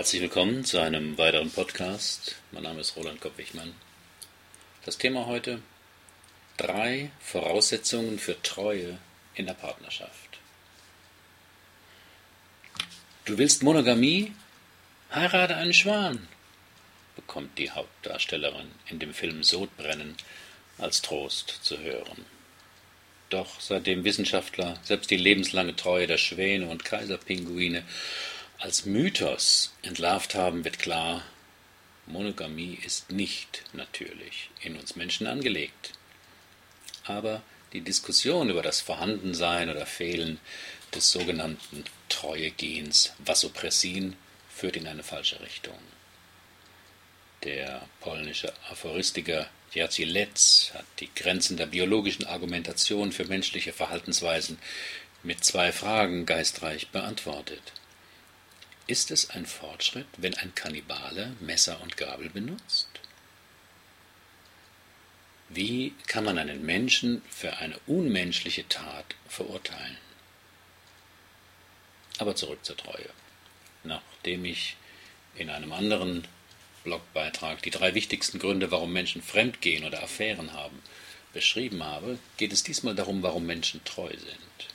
Herzlich willkommen zu einem weiteren Podcast. Mein Name ist Roland Kopp-Wichmann. Das Thema heute: drei Voraussetzungen für Treue in der Partnerschaft. Du willst Monogamie? Heirate einen Schwan, bekommt die Hauptdarstellerin in dem Film Sodbrennen als Trost zu hören. Doch seitdem Wissenschaftler selbst die lebenslange Treue der Schwäne und Kaiserpinguine als Mythos entlarvt haben, wird klar, Monogamie ist nicht natürlich in uns Menschen angelegt. Aber die Diskussion über das Vorhandensein oder Fehlen des sogenannten Treuegens Vasopressin führt in eine falsche Richtung. Der polnische Aphoristiker Jerzy Letz hat die Grenzen der biologischen Argumentation für menschliche Verhaltensweisen mit zwei Fragen geistreich beantwortet. Ist es ein Fortschritt, wenn ein Kannibale Messer und Gabel benutzt? Wie kann man einen Menschen für eine unmenschliche Tat verurteilen? Aber zurück zur Treue. Nachdem ich in einem anderen Blogbeitrag die drei wichtigsten Gründe, warum Menschen fremdgehen oder Affären haben, beschrieben habe, geht es diesmal darum, warum Menschen treu sind.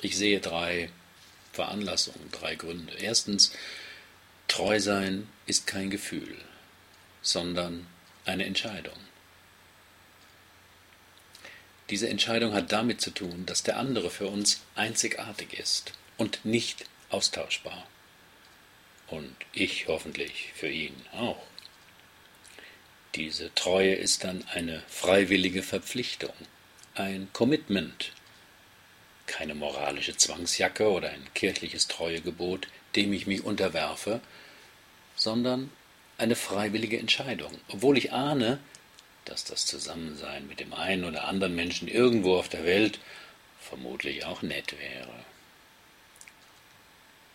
Ich sehe drei Veranlassungen, drei Gründe. Erstens, treu sein ist kein Gefühl, sondern eine Entscheidung. Diese Entscheidung hat damit zu tun, dass der andere für uns einzigartig ist und nicht austauschbar. Und ich hoffentlich für ihn auch. Diese Treue ist dann eine freiwillige Verpflichtung, ein Commitment, keine moralische Zwangsjacke oder ein kirchliches Treuegebot, dem ich mich unterwerfe, sondern eine freiwillige Entscheidung, obwohl ich ahne, dass das Zusammensein mit dem einen oder anderen Menschen irgendwo auf der Welt vermutlich auch nett wäre.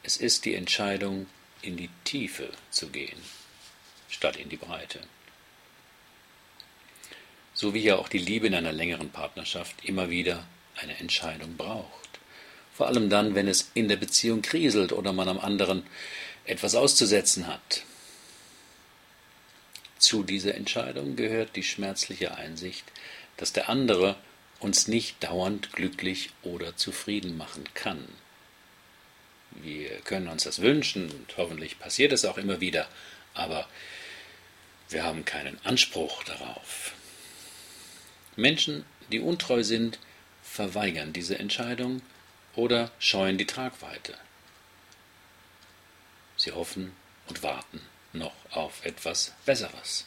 Es ist die Entscheidung, in die Tiefe zu gehen, statt in die Breite. So wie ja auch die Liebe in einer längeren Partnerschaft immer wieder eine Entscheidung braucht. Vor allem dann, wenn es in der Beziehung kriselt oder man am anderen etwas auszusetzen hat. Zu dieser Entscheidung gehört die schmerzliche Einsicht, dass der andere uns nicht dauernd glücklich oder zufrieden machen kann. Wir können uns das wünschen und hoffentlich passiert es auch immer wieder, aber wir haben keinen Anspruch darauf. Menschen, die untreu sind, verweigern diese Entscheidung oder scheuen die Tragweite. Sie hoffen und warten noch auf etwas Besseres.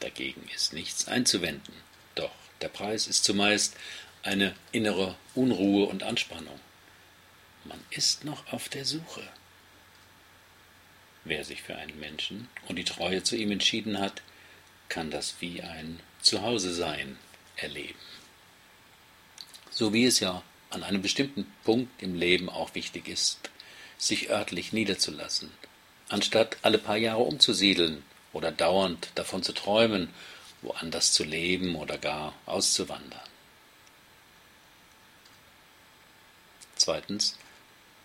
Dagegen ist nichts einzuwenden, doch der Preis ist zumeist eine innere Unruhe und Anspannung. Man ist noch auf der Suche. Wer sich für einen Menschen und die Treue zu ihm entschieden hat, kann das wie ein Zuhause-Sein erleben so wie es ja an einem bestimmten Punkt im Leben auch wichtig ist, sich örtlich niederzulassen, anstatt alle paar Jahre umzusiedeln oder dauernd davon zu träumen, woanders zu leben oder gar auszuwandern. Zweitens,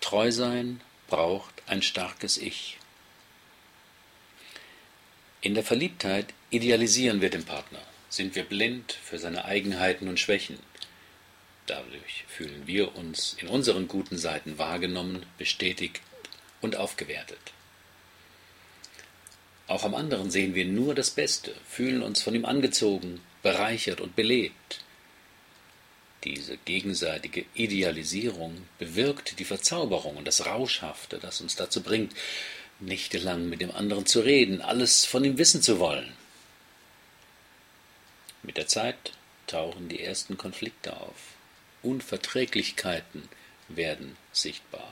treu sein braucht ein starkes Ich. In der Verliebtheit idealisieren wir den Partner, sind wir blind für seine Eigenheiten und Schwächen, Dadurch fühlen wir uns in unseren guten Seiten wahrgenommen, bestätigt und aufgewertet. Auch am anderen sehen wir nur das Beste, fühlen uns von ihm angezogen, bereichert und belebt. Diese gegenseitige Idealisierung bewirkt die Verzauberung und das Rauschhafte, das uns dazu bringt, nächtelang mit dem anderen zu reden, alles von ihm wissen zu wollen. Mit der Zeit tauchen die ersten Konflikte auf. Unverträglichkeiten werden sichtbar.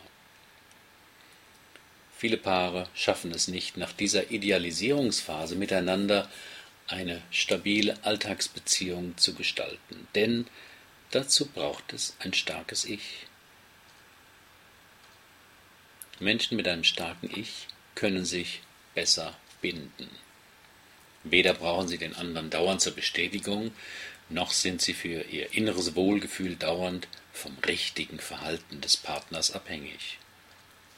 Viele Paare schaffen es nicht, nach dieser Idealisierungsphase miteinander eine stabile Alltagsbeziehung zu gestalten, denn dazu braucht es ein starkes Ich. Menschen mit einem starken Ich können sich besser binden. Weder brauchen sie den anderen dauernd zur Bestätigung, noch sind sie für ihr inneres Wohlgefühl dauernd vom richtigen Verhalten des Partners abhängig.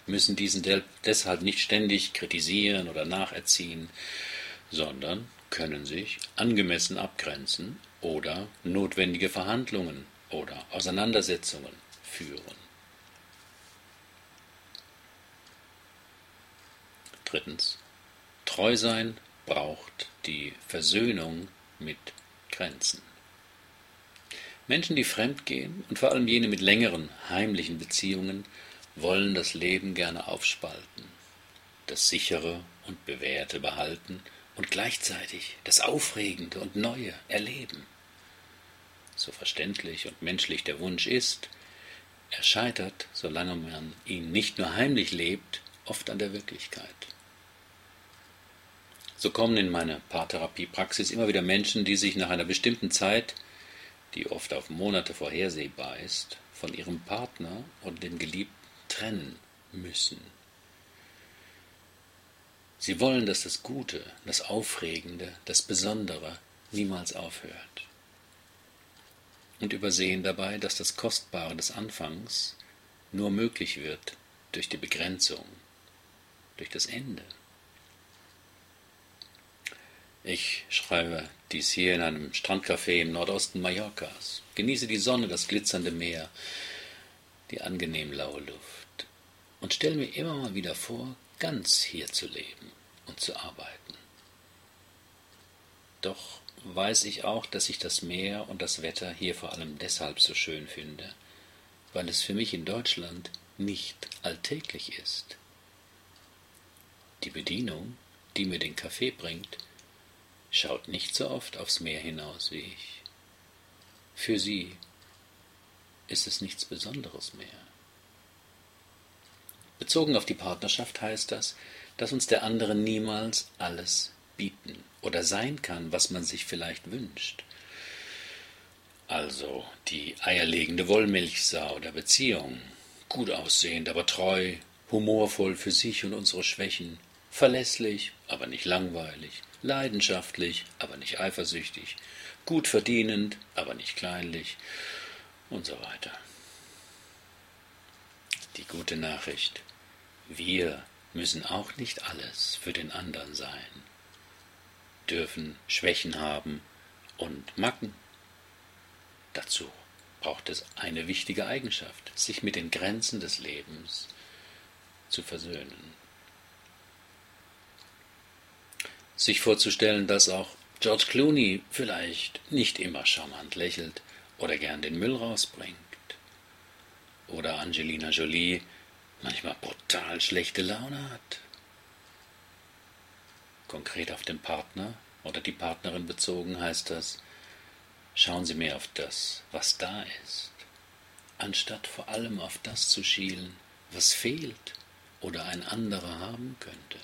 müssen diesen deshalb nicht ständig kritisieren oder nacherziehen, sondern können sich angemessen abgrenzen oder notwendige Verhandlungen oder Auseinandersetzungen führen. Drittens. Treu sein braucht die Versöhnung mit Grenzen. Menschen, die fremdgehen und vor allem jene mit längeren heimlichen Beziehungen, wollen das Leben gerne aufspalten, das sichere und bewährte behalten und gleichzeitig das Aufregende und Neue erleben. So verständlich und menschlich der Wunsch ist, er scheitert, solange man ihn nicht nur heimlich lebt, oft an der Wirklichkeit. So kommen in meine Paartherapiepraxis immer wieder Menschen, die sich nach einer bestimmten Zeit, die oft auf Monate vorhersehbar ist, von ihrem Partner und dem Geliebten trennen müssen. Sie wollen, dass das Gute, das Aufregende, das Besondere niemals aufhört. Und übersehen dabei, dass das Kostbare des Anfangs nur möglich wird durch die Begrenzung, durch das Ende. Ich schreibe dies hier in einem Strandcafé im Nordosten Mallorcas, genieße die Sonne, das glitzernde Meer, die angenehm laue Luft und stelle mir immer mal wieder vor, ganz hier zu leben und zu arbeiten. Doch weiß ich auch, dass ich das Meer und das Wetter hier vor allem deshalb so schön finde, weil es für mich in Deutschland nicht alltäglich ist. Die Bedienung, die mir den Kaffee bringt, schaut nicht so oft aufs Meer hinaus wie ich. Für sie ist es nichts Besonderes mehr. Bezogen auf die Partnerschaft heißt das, dass uns der andere niemals alles bieten oder sein kann, was man sich vielleicht wünscht. Also die eierlegende Wollmilchsau der Beziehung, gut aussehend, aber treu, humorvoll für sich und unsere Schwächen, verlässlich, aber nicht langweilig, leidenschaftlich, aber nicht eifersüchtig, gut verdienend, aber nicht kleinlich und so weiter. Die gute Nachricht. Wir müssen auch nicht alles für den anderen sein, dürfen Schwächen haben und Macken. Dazu braucht es eine wichtige Eigenschaft, sich mit den Grenzen des Lebens zu versöhnen sich vorzustellen, dass auch George Clooney vielleicht nicht immer charmant lächelt oder gern den Müll rausbringt. Oder Angelina Jolie manchmal brutal schlechte Laune hat. Konkret auf den Partner oder die Partnerin bezogen heißt das, schauen Sie mehr auf das, was da ist, anstatt vor allem auf das zu schielen, was fehlt oder ein anderer haben könnte.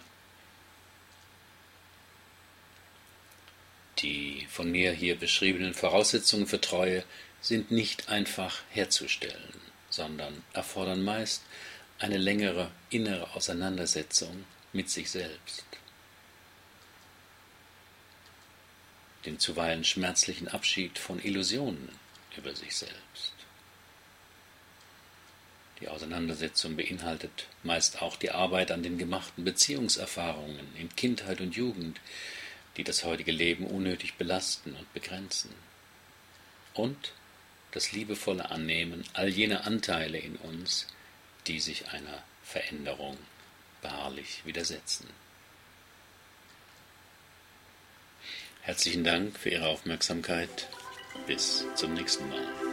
Die von mir hier beschriebenen Voraussetzungen für Treue sind nicht einfach herzustellen, sondern erfordern meist eine längere innere Auseinandersetzung mit sich selbst. Den zuweilen schmerzlichen Abschied von Illusionen über sich selbst. Die Auseinandersetzung beinhaltet meist auch die Arbeit an den gemachten Beziehungserfahrungen in Kindheit und Jugend, die das heutige Leben unnötig belasten und begrenzen. Und das liebevolle Annehmen all jener Anteile in uns, die sich einer Veränderung beharrlich widersetzen. Herzlichen Dank für Ihre Aufmerksamkeit. Bis zum nächsten Mal.